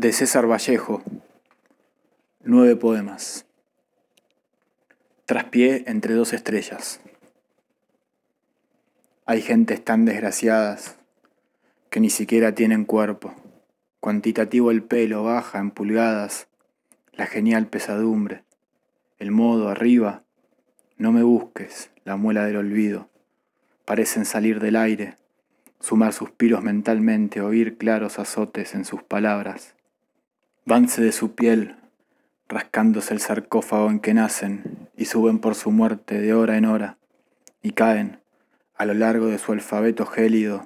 De César Vallejo. Nueve poemas. Traspié entre dos estrellas. Hay gentes tan desgraciadas que ni siquiera tienen cuerpo. Cuantitativo el pelo baja en pulgadas, la genial pesadumbre, el modo arriba, no me busques, la muela del olvido. Parecen salir del aire, sumar suspiros mentalmente, oír claros azotes en sus palabras Vanse de su piel, rascándose el sarcófago en que nacen, y suben por su muerte de hora en hora, y caen, a lo largo de su alfabeto gélido,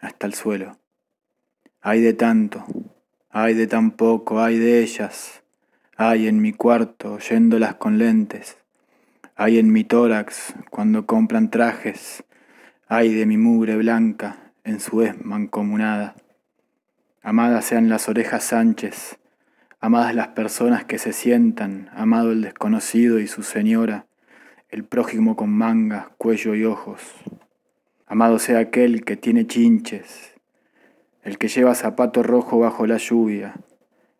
hasta el suelo. Hay de tanto, hay de tan poco, hay de ellas, hay en mi cuarto, oyéndolas con lentes, hay en mi tórax, cuando compran trajes, hay de mi mugre blanca, en su es mancomunada. Amadas sean las orejas Sánchez, amadas las personas que se sientan, amado el desconocido y su señora, el prójimo con mangas, cuello y ojos. Amado sea aquel que tiene chinches, el que lleva zapato rojo bajo la lluvia,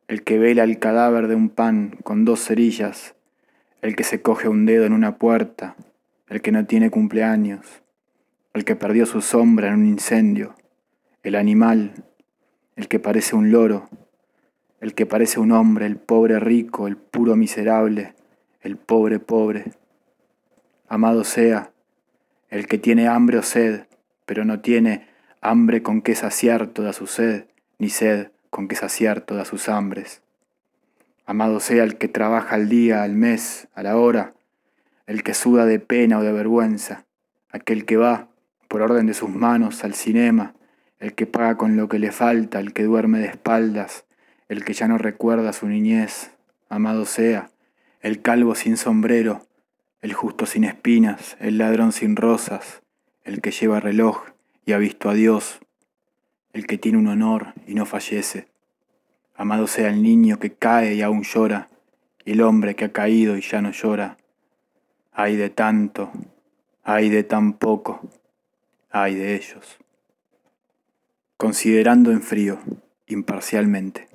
el que vela el cadáver de un pan con dos cerillas, el que se coge un dedo en una puerta, el que no tiene cumpleaños, el que perdió su sombra en un incendio, el animal, el que parece un loro, el que parece un hombre, el pobre rico, el puro miserable, el pobre pobre. Amado sea, el que tiene hambre o sed, pero no tiene hambre con que saciar toda su sed, ni sed con que saciar todas sus hambres. Amado sea el que trabaja al día, al mes, a la hora, el que suda de pena o de vergüenza, aquel que va, por orden de sus manos, al cinema, el que paga con lo que le falta, el que duerme de espaldas, el que ya no recuerda su niñez, amado sea, el calvo sin sombrero, el justo sin espinas, el ladrón sin rosas, el que lleva reloj y ha visto a Dios, el que tiene un honor y no fallece. Amado sea el niño que cae y aún llora, y el hombre que ha caído y ya no llora. Ay de tanto, ay de tan poco, ay de ellos. Considerando en frío, imparcialmente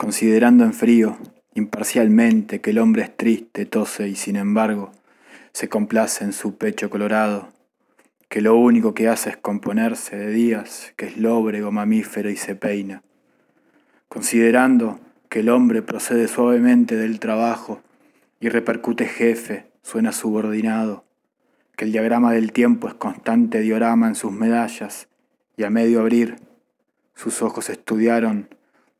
considerando en frío, imparcialmente, que el hombre es triste, tose y sin embargo se complace en su pecho colorado, que lo único que hace es componerse de días, que es lóbrego, mamífero y se peina. Considerando que el hombre procede suavemente del trabajo y repercute jefe, suena subordinado, que el diagrama del tiempo es constante diorama en sus medallas y a medio abrir sus ojos estudiaron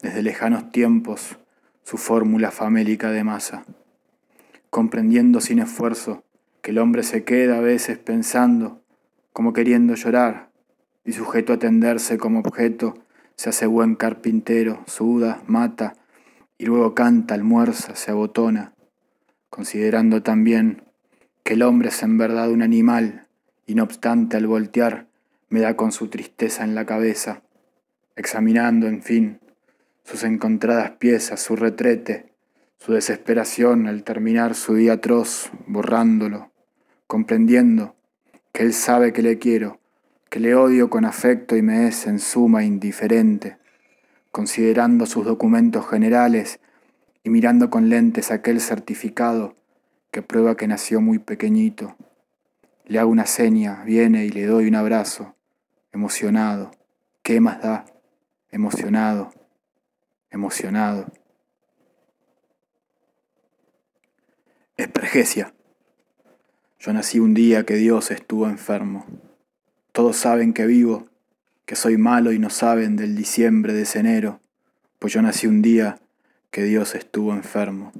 desde lejanos tiempos su fórmula famélica de masa, comprendiendo sin esfuerzo que el hombre se queda a veces pensando, como queriendo llorar, y sujeto a tenderse como objeto, se hace buen carpintero, suda, mata, y luego canta, almuerza, se abotona, considerando también que el hombre es en verdad un animal, y no obstante al voltear me da con su tristeza en la cabeza, examinando, en fin, sus encontradas piezas, su retrete, su desesperación al terminar su día atroz, borrándolo, comprendiendo que él sabe que le quiero, que le odio con afecto y me es en suma indiferente, considerando sus documentos generales y mirando con lentes aquel certificado que prueba que nació muy pequeñito. Le hago una seña, viene y le doy un abrazo, emocionado. ¿Qué más da? Emocionado emocionado. Espergesia. Yo nací un día que Dios estuvo enfermo. Todos saben que vivo, que soy malo y no saben del diciembre de enero, pues yo nací un día que Dios estuvo enfermo.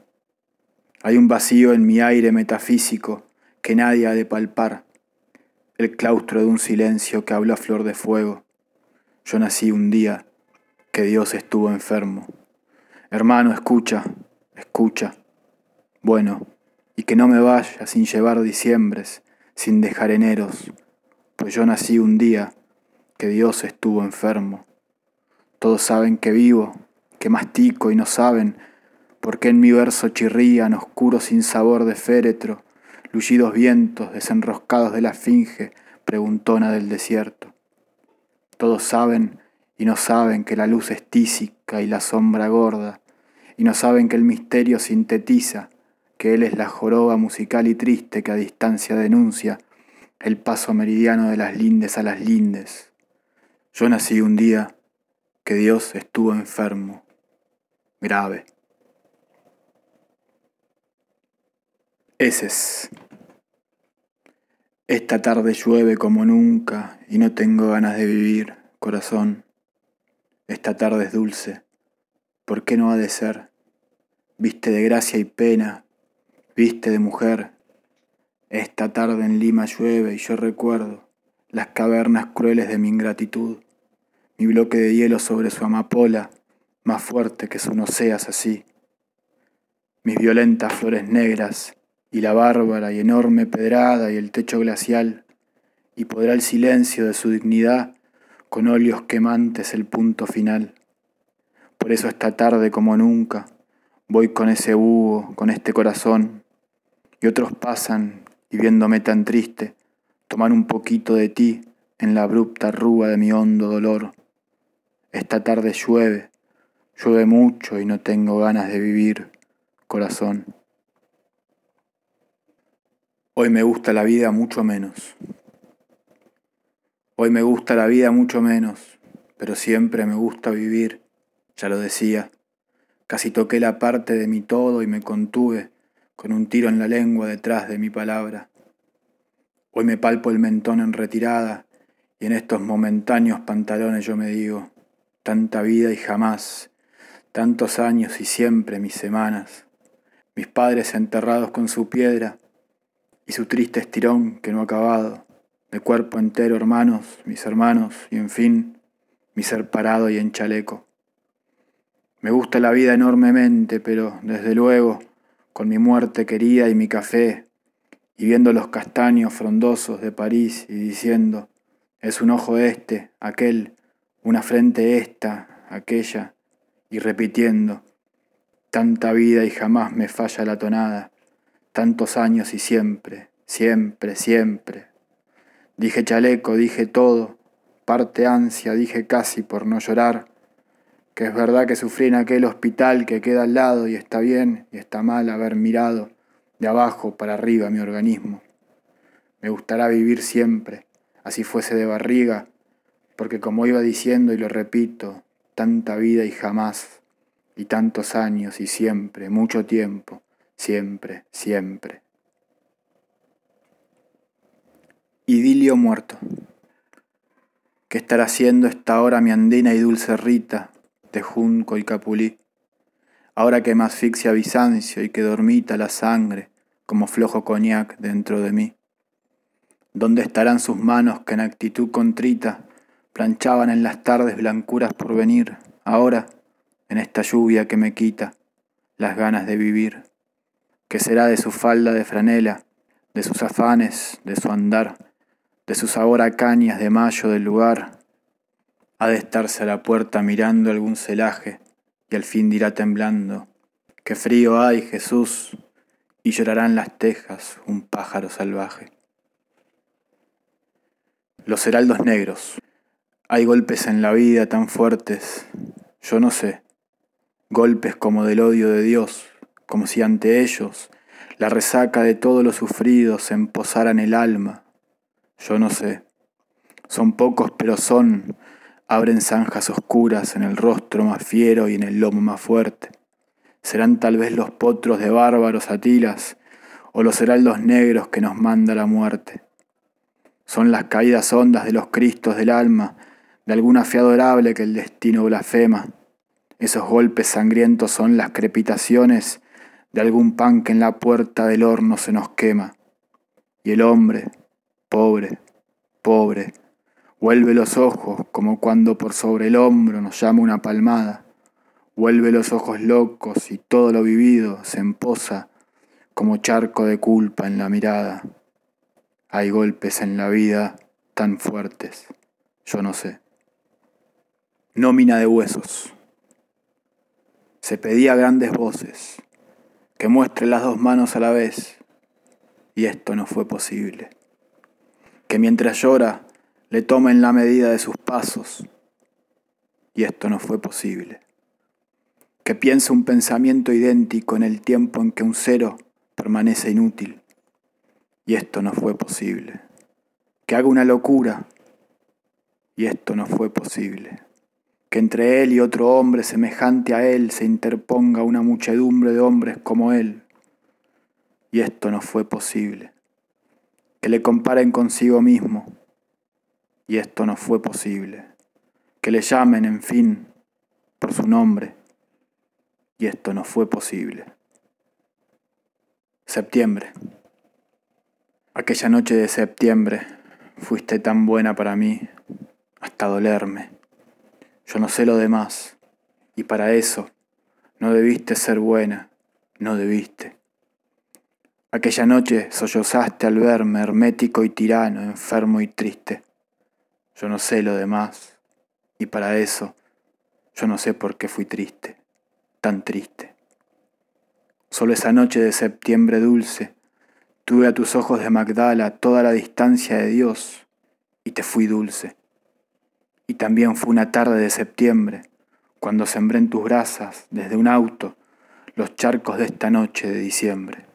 Hay un vacío en mi aire metafísico que nadie ha de palpar, el claustro de un silencio que habla flor de fuego. Yo nací un día que Dios estuvo enfermo. Hermano, escucha, escucha. Bueno, y que no me vaya sin llevar diciembres, sin dejar eneros, pues yo nací un día que Dios estuvo enfermo. Todos saben que vivo, que mastico y no saben por qué en mi verso chirrían oscuros sin sabor de féretro, luyidos vientos desenroscados de la finge preguntona del desierto. Todos saben y no saben que la luz es tísica y la sombra gorda, y no saben que el misterio sintetiza, que él es la joroba musical y triste que a distancia denuncia el paso meridiano de las lindes a las lindes. Yo nací un día que Dios estuvo enfermo, grave. Eses. Esta tarde llueve como nunca y no tengo ganas de vivir, corazón. Esta tarde es dulce, ¿por qué no ha de ser? Viste de gracia y pena, viste de mujer. Esta tarde en Lima llueve y yo recuerdo las cavernas crueles de mi ingratitud, mi bloque de hielo sobre su amapola, más fuerte que su no seas así. Mis violentas flores negras y la bárbara y enorme pedrada y el techo glacial, y podrá el silencio de su dignidad con óleos quemantes el punto final. Por eso esta tarde como nunca voy con ese búho, con este corazón, y otros pasan y viéndome tan triste, toman un poquito de ti en la abrupta rúa de mi hondo dolor. Esta tarde llueve, llueve mucho y no tengo ganas de vivir, corazón. Hoy me gusta la vida mucho menos. Hoy me gusta la vida mucho menos, pero siempre me gusta vivir, ya lo decía. Casi toqué la parte de mi todo y me contuve con un tiro en la lengua detrás de mi palabra. Hoy me palpo el mentón en retirada y en estos momentáneos pantalones yo me digo, tanta vida y jamás, tantos años y siempre mis semanas, mis padres enterrados con su piedra y su triste estirón que no ha acabado de cuerpo entero, hermanos, mis hermanos, y en fin, mi ser parado y en chaleco. Me gusta la vida enormemente, pero desde luego, con mi muerte querida y mi café, y viendo los castaños frondosos de París y diciendo, es un ojo este, aquel, una frente esta, aquella, y repitiendo, tanta vida y jamás me falla la tonada, tantos años y siempre, siempre, siempre, Dije chaleco, dije todo, parte ansia, dije casi por no llorar, que es verdad que sufrí en aquel hospital que queda al lado y está bien y está mal haber mirado de abajo para arriba mi organismo. Me gustará vivir siempre, así fuese de barriga, porque como iba diciendo y lo repito, tanta vida y jamás, y tantos años y siempre, mucho tiempo, siempre, siempre. Idilio muerto. ¿Qué estará haciendo esta hora mi andina y dulce Rita de junco y capulí? Ahora que me asfixia Bizancio y que dormita la sangre como flojo coñac dentro de mí. ¿Dónde estarán sus manos que en actitud contrita planchaban en las tardes blancuras por venir? Ahora, en esta lluvia que me quita las ganas de vivir. ¿Qué será de su falda de franela, de sus afanes, de su andar? De su sabor a cañas de mayo del lugar, ha de estarse a la puerta mirando algún celaje y al fin dirá temblando, qué frío hay Jesús, y llorarán las tejas un pájaro salvaje. Los heraldos negros. Hay golpes en la vida tan fuertes, yo no sé, golpes como del odio de Dios, como si ante ellos la resaca de todo lo sufrido se emposara en el alma yo no sé. Son pocos, pero son. Abren zanjas oscuras en el rostro más fiero y en el lomo más fuerte. Serán tal vez los potros de bárbaros atilas o los heraldos negros que nos manda la muerte. Son las caídas hondas de los cristos del alma, de alguna fe adorable que el destino blasfema. Esos golpes sangrientos son las crepitaciones de algún pan que en la puerta del horno se nos quema. Y el hombre, Pobre, pobre, vuelve los ojos como cuando por sobre el hombro nos llama una palmada. Vuelve los ojos locos y todo lo vivido se emposa como charco de culpa en la mirada. Hay golpes en la vida tan fuertes, yo no sé. Nómina de huesos. Se pedía grandes voces, que muestre las dos manos a la vez, y esto no fue posible que mientras llora le tomen la medida de sus pasos. y esto no fue posible. Que piense un pensamiento idéntico en el tiempo en que un cero permanece inútil, y esto no fue posible. Que haga una locura, y esto no fue posible. Que entre él y otro hombre semejante a él se interponga una muchedumbre de hombres como él, y esto no fue posible. Que le comparen consigo mismo, y esto no fue posible. Que le llamen, en fin, por su nombre, y esto no fue posible. Septiembre. Aquella noche de septiembre fuiste tan buena para mí, hasta dolerme. Yo no sé lo demás, y para eso no debiste ser buena, no debiste. Aquella noche sollozaste al verme hermético y tirano, enfermo y triste. Yo no sé lo demás, y para eso yo no sé por qué fui triste, tan triste. Solo esa noche de septiembre dulce, tuve a tus ojos de Magdala toda la distancia de Dios y te fui dulce. Y también fue una tarde de septiembre, cuando sembré en tus brasas, desde un auto, los charcos de esta noche de diciembre.